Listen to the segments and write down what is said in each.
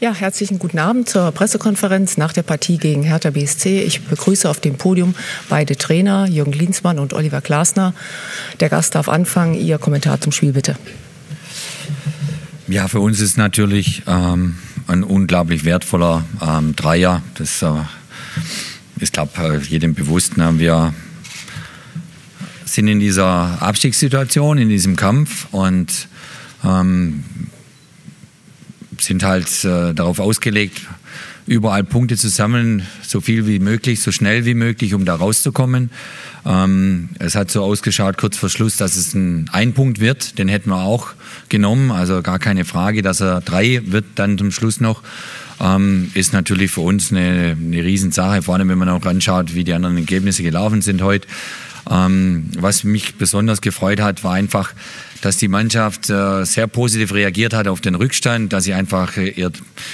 Ja, herzlichen guten Abend zur Pressekonferenz nach der Partie gegen Hertha BSC. Ich begrüße auf dem Podium beide Trainer, Jürgen Linsmann und Oliver Glasner. Der Gast darf anfangen. Ihr Kommentar zum Spiel bitte. Ja, für uns ist natürlich ähm, ein unglaublich wertvoller ähm, Dreier. Das äh, ist, glaube ich, jedem bewusst. Ne? Wir sind in dieser Abstiegssituation, in diesem Kampf und ähm, sind halt äh, darauf ausgelegt, überall Punkte zu sammeln, so viel wie möglich, so schnell wie möglich, um da rauszukommen. Ähm, es hat so ausgeschaut kurz vor Schluss, dass es ein Ein-Punkt wird. Den hätten wir auch genommen, also gar keine Frage, dass er drei wird dann zum Schluss noch. Ähm, ist natürlich für uns eine, eine Riesensache, vor allem wenn man auch anschaut, wie die anderen Ergebnisse gelaufen sind heute. Ähm, was mich besonders gefreut hat, war einfach, dass die Mannschaft äh, sehr positiv reagiert hat auf den Rückstand, dass sie einfach äh, ihr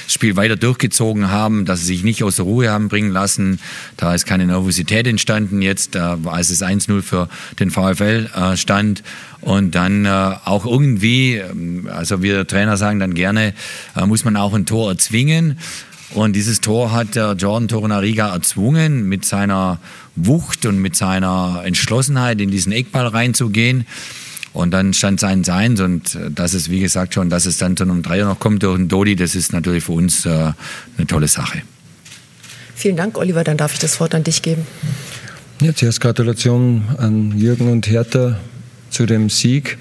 Spiel weiter durchgezogen haben, dass sie sich nicht aus der Ruhe haben bringen lassen. Da ist keine Nervosität entstanden jetzt, äh, als es 1-0 für den VfL äh, stand. Und dann äh, auch irgendwie, ähm, also wir Trainer sagen dann gerne, äh, muss man auch ein Tor erzwingen. Und dieses Tor hat der Jordan Torunariga erzwungen, mit seiner Wucht und mit seiner Entschlossenheit in diesen Eckball reinzugehen. Und dann stand es 1-1 und äh, das ist, wie gesagt, schon, dass es dann zu einem Dreier noch kommt durch den Dodi, das ist natürlich für uns äh, eine tolle Sache. Vielen Dank, Oliver. Dann darf ich das Wort an dich geben. Ja, zuerst Gratulation an Jürgen und Hertha zu dem Sieg,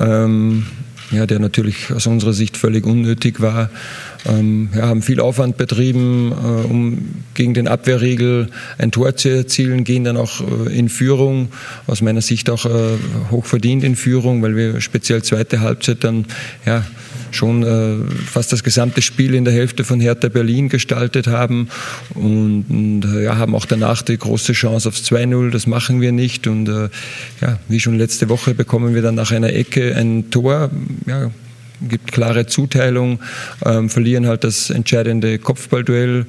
ähm, ja, der natürlich aus unserer Sicht völlig unnötig war ähm, ja, haben viel Aufwand betrieben, äh, um gegen den Abwehrriegel ein Tor zu erzielen, gehen dann auch äh, in Führung, aus meiner Sicht auch äh, hochverdient in Führung, weil wir speziell zweite Halbzeit dann ja, schon fast das gesamte Spiel in der Hälfte von Hertha Berlin gestaltet haben und, und ja, haben auch danach die große Chance aufs 2-0. Das machen wir nicht und ja, wie schon letzte Woche bekommen wir dann nach einer Ecke ein Tor. Ja, gibt klare Zuteilung, ähm, verlieren halt das entscheidende Kopfballduell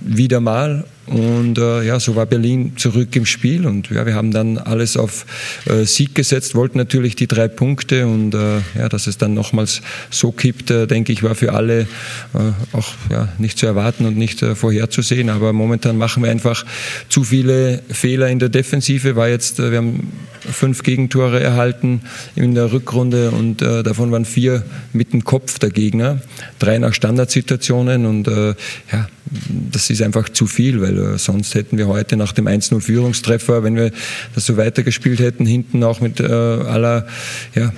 wieder mal und äh, ja, so war Berlin zurück im Spiel und ja, wir haben dann alles auf äh, Sieg gesetzt, wollten natürlich die drei Punkte und äh, ja, dass es dann nochmals so kippt, äh, denke ich, war für alle äh, auch ja, nicht zu erwarten und nicht äh, vorherzusehen. Aber momentan machen wir einfach zu viele Fehler in der Defensive. War jetzt, wir haben fünf Gegentore erhalten in der Rückrunde und davon waren vier mit dem Kopf der Gegner, drei nach Standardsituationen und ja, das ist einfach zu viel, weil äh, sonst hätten wir heute nach dem 1-0 Führungstreffer, wenn wir das so weitergespielt hätten, hinten auch mit äh, aller ja,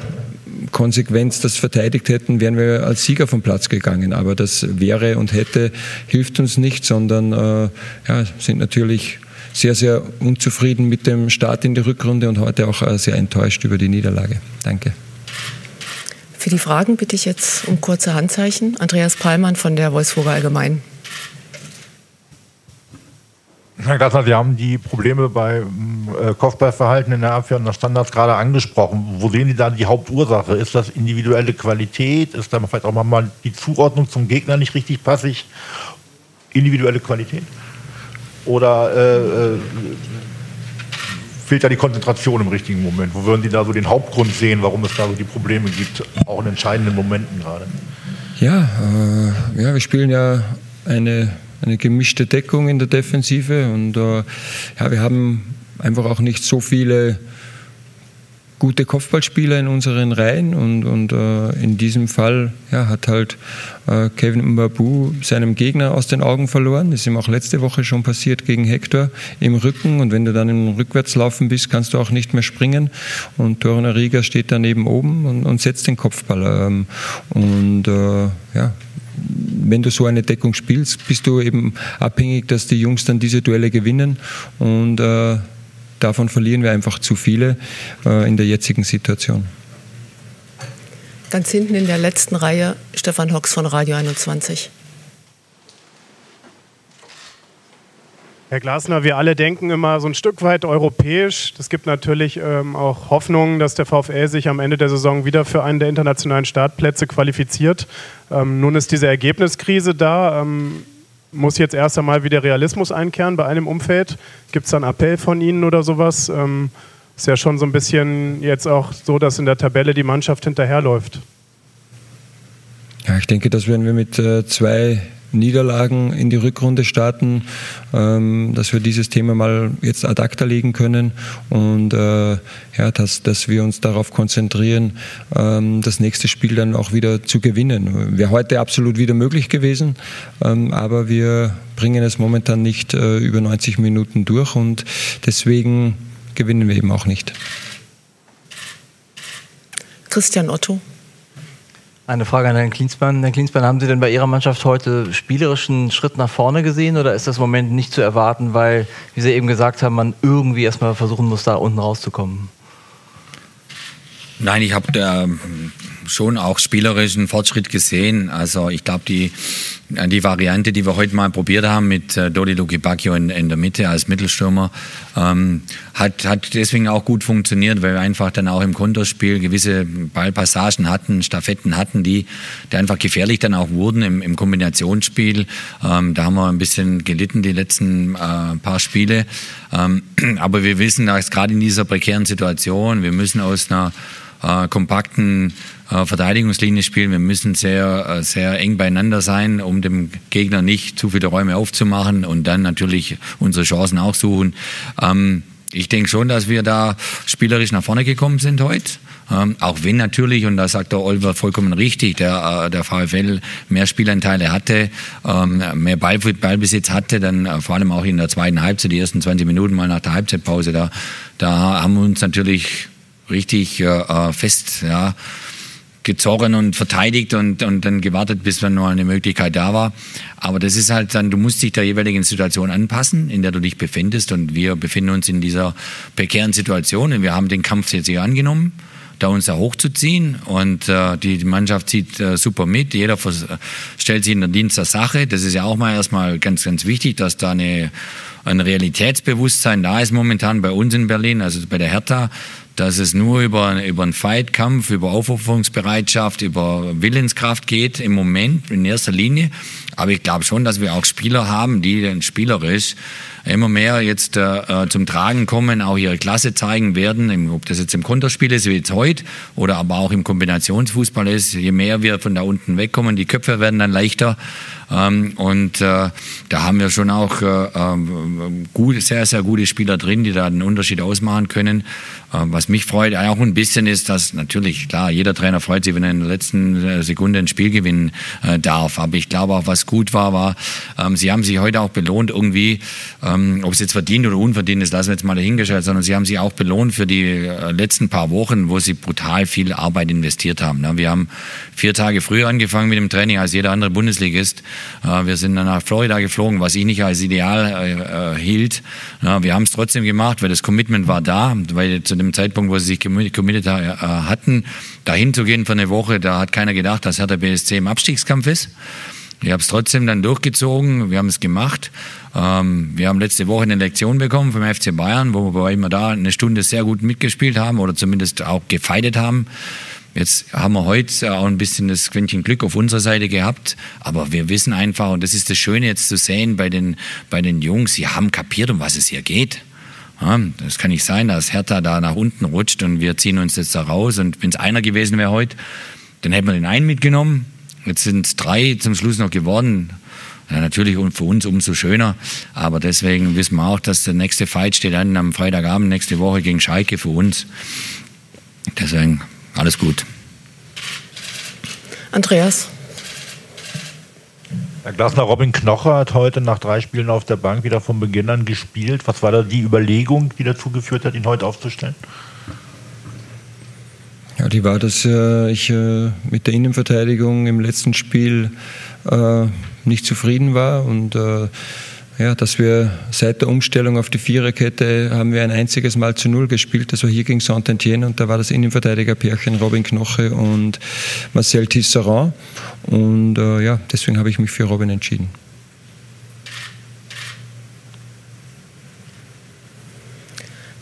Konsequenz das verteidigt hätten, wären wir als Sieger vom Platz gegangen. Aber das wäre und hätte hilft uns nicht, sondern äh, ja, sind natürlich sehr, sehr unzufrieden mit dem Start in die Rückrunde und heute auch äh, sehr enttäuscht über die Niederlage. Danke. Für die Fragen bitte ich jetzt um kurze Handzeichen. Andreas Pallmann von der Wolfsburger Allgemein. Herr Glasner, Sie haben die Probleme beim äh, Kopfballverhalten in der Abwehr und der Standards gerade angesprochen. Wo sehen Sie da die Hauptursache? Ist das individuelle Qualität? Ist da vielleicht auch mal die Zuordnung zum Gegner nicht richtig passig? Individuelle Qualität? Oder äh, äh, fehlt da die Konzentration im richtigen Moment? Wo würden Sie da so den Hauptgrund sehen, warum es da so die Probleme gibt, auch in entscheidenden Momenten gerade? Ja, äh, ja wir spielen ja eine eine gemischte Deckung in der Defensive und äh, ja, wir haben einfach auch nicht so viele gute Kopfballspieler in unseren Reihen und, und äh, in diesem Fall ja, hat halt äh, Kevin Mbabu seinem Gegner aus den Augen verloren. Das ist ihm auch letzte Woche schon passiert gegen Hector im Rücken und wenn du dann im Rückwärtslaufen bist, kannst du auch nicht mehr springen und Torunariga steht daneben oben und, und setzt den Kopfball. Ähm, und äh, ja, wenn du so eine Deckung spielst, bist du eben abhängig, dass die Jungs dann diese Duelle gewinnen und äh, davon verlieren wir einfach zu viele äh, in der jetzigen Situation. Ganz hinten in der letzten Reihe Stefan Hocks von Radio 21. Herr Glasner, wir alle denken immer so ein Stück weit europäisch. Es gibt natürlich ähm, auch Hoffnungen, dass der VfL sich am Ende der Saison wieder für einen der internationalen Startplätze qualifiziert. Ähm, nun ist diese Ergebniskrise da. Ähm, muss jetzt erst einmal wieder Realismus einkehren bei einem Umfeld? Gibt es da einen Appell von Ihnen oder sowas? Ähm, ist ja schon so ein bisschen jetzt auch so, dass in der Tabelle die Mannschaft hinterherläuft. Ja, ich denke, dass wenn wir mit äh, zwei Niederlagen in die Rückrunde starten, ähm, dass wir dieses Thema mal jetzt ad acta legen können und äh, ja, dass, dass wir uns darauf konzentrieren, ähm, das nächste Spiel dann auch wieder zu gewinnen. Wäre heute absolut wieder möglich gewesen, ähm, aber wir bringen es momentan nicht äh, über 90 Minuten durch und deswegen gewinnen wir eben auch nicht. Christian Otto. Eine Frage an Herrn Klinsmann. Herr Klinsmann, haben Sie denn bei Ihrer Mannschaft heute spielerischen Schritt nach vorne gesehen oder ist das im Moment nicht zu erwarten, weil, wie Sie eben gesagt haben, man irgendwie erstmal versuchen muss, da unten rauszukommen? Nein, ich habe schon auch spielerischen Fortschritt gesehen. Also ich glaube, die, die Variante, die wir heute mal probiert haben mit äh, Dodi Lukibakio in, in der Mitte als Mittelstürmer, ähm, hat, hat deswegen auch gut funktioniert, weil wir einfach dann auch im Konterspiel gewisse Ballpassagen hatten, Staffetten hatten, die, die einfach gefährlich dann auch wurden im, im Kombinationsspiel. Ähm, da haben wir ein bisschen gelitten die letzten äh, paar Spiele. Ähm, aber wir wissen, dass gerade in dieser prekären Situation, wir müssen aus einer äh, kompakten äh, Verteidigungslinie spielen. Wir müssen sehr, äh, sehr eng beieinander sein, um dem Gegner nicht zu viele Räume aufzumachen und dann natürlich unsere Chancen auch suchen. Ähm, ich denke schon, dass wir da spielerisch nach vorne gekommen sind heute. Ähm, auch wenn natürlich, und da sagt der Oliver vollkommen richtig, der, äh, der VfL mehr Spielanteile hatte, ähm, mehr Ball, Ballbesitz hatte, dann äh, vor allem auch in der zweiten Halbzeit, die ersten 20 Minuten mal nach der Halbzeitpause, da, da haben wir uns natürlich richtig äh, äh fest, ja, gezogen und verteidigt und, und dann gewartet, bis dann noch eine Möglichkeit da war. Aber das ist halt dann, du musst dich der jeweiligen Situation anpassen, in der du dich befindest. Und wir befinden uns in dieser prekären Situation und wir haben den Kampf jetzt hier angenommen da uns da hochzuziehen. Und äh, die, die Mannschaft zieht äh, super mit. Jeder stellt sich in den Dienst der Sache. Das ist ja auch mal erstmal ganz, ganz wichtig, dass da eine, ein Realitätsbewusstsein da ist momentan bei uns in Berlin, also bei der Hertha dass es nur über, über einen Fightkampf, über Aufopferungsbereitschaft, über Willenskraft geht im Moment in erster Linie. Aber ich glaube schon, dass wir auch Spieler haben, die dann spielerisch immer mehr jetzt äh, zum Tragen kommen, auch ihre Klasse zeigen werden, ob das jetzt im Konterspiel ist, wie jetzt heute, oder aber auch im Kombinationsfußball ist. Je mehr wir von da unten wegkommen, die Köpfe werden dann leichter. Ähm, und äh, da haben wir schon auch äh, ähm, gut, sehr, sehr gute Spieler drin, die da einen Unterschied ausmachen können. Äh, was mich freut auch ein bisschen ist, dass natürlich, klar, jeder Trainer freut sich, wenn er in der letzten äh, Sekunde ein Spiel gewinnen darf. Aber ich glaube auch, was gut war, war, ähm, sie haben sich heute auch belohnt irgendwie, ähm, ob es jetzt verdient oder unverdient ist, lassen wir jetzt mal dahingestellt, sondern sie haben sich auch belohnt für die letzten paar Wochen, wo sie brutal viel Arbeit investiert haben. Wir haben vier Tage früher angefangen mit dem Training als jeder andere Bundesligist. Äh, wir sind dann nach Florida geflogen, was ich nicht als ideal äh, hielt. Wir haben es trotzdem gemacht, weil das Commitment war da, weil zu dem Zeitpunkt, wo sie sich committed hatten, dahin zu gehen für eine Woche, da hat keiner gedacht, dass Hertha BSC im Abstiegskampf ist. Ich habe es trotzdem dann durchgezogen, wir haben es gemacht. Ähm, wir haben letzte Woche eine Lektion bekommen vom FC Bayern, wo wir da eine Stunde sehr gut mitgespielt haben oder zumindest auch gefeitet haben. Jetzt haben wir heute auch ein bisschen das Quäntchen Glück auf unserer Seite gehabt, aber wir wissen einfach, und das ist das Schöne jetzt zu sehen bei den, bei den Jungs, sie haben kapiert, um was es hier geht. Ja, das kann nicht sein, dass Hertha da nach unten rutscht und wir ziehen uns jetzt da raus. Und wenn es einer gewesen wäre heute, dann hätten wir den einen mitgenommen. Jetzt sind es drei zum Schluss noch geworden. Ja, natürlich für uns umso schöner, aber deswegen wissen wir auch, dass der nächste Fight steht an am Freitagabend nächste Woche gegen Schalke für uns. Deswegen alles gut. Andreas. Herr Glasner, Robin Knocher hat heute nach drei Spielen auf der Bank wieder von Beginn an gespielt. Was war da die Überlegung, die dazu geführt hat, ihn heute aufzustellen? Ja, die war, dass äh, ich äh, mit der Innenverteidigung im letzten Spiel äh, nicht zufrieden war und äh, ja, dass wir seit der Umstellung auf die Viererkette haben wir ein einziges Mal zu Null gespielt. Das war hier gegen Saint-Etienne und da war das Innenverteidigerpärchen Robin Knoche und Marcel Tisserand. Und äh, ja, deswegen habe ich mich für Robin entschieden.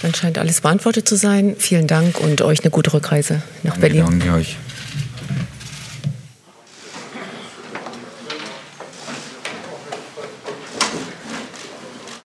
Dann scheint alles beantwortet zu sein. Vielen Dank und euch eine gute Rückreise nach Danke, Berlin. Danke euch.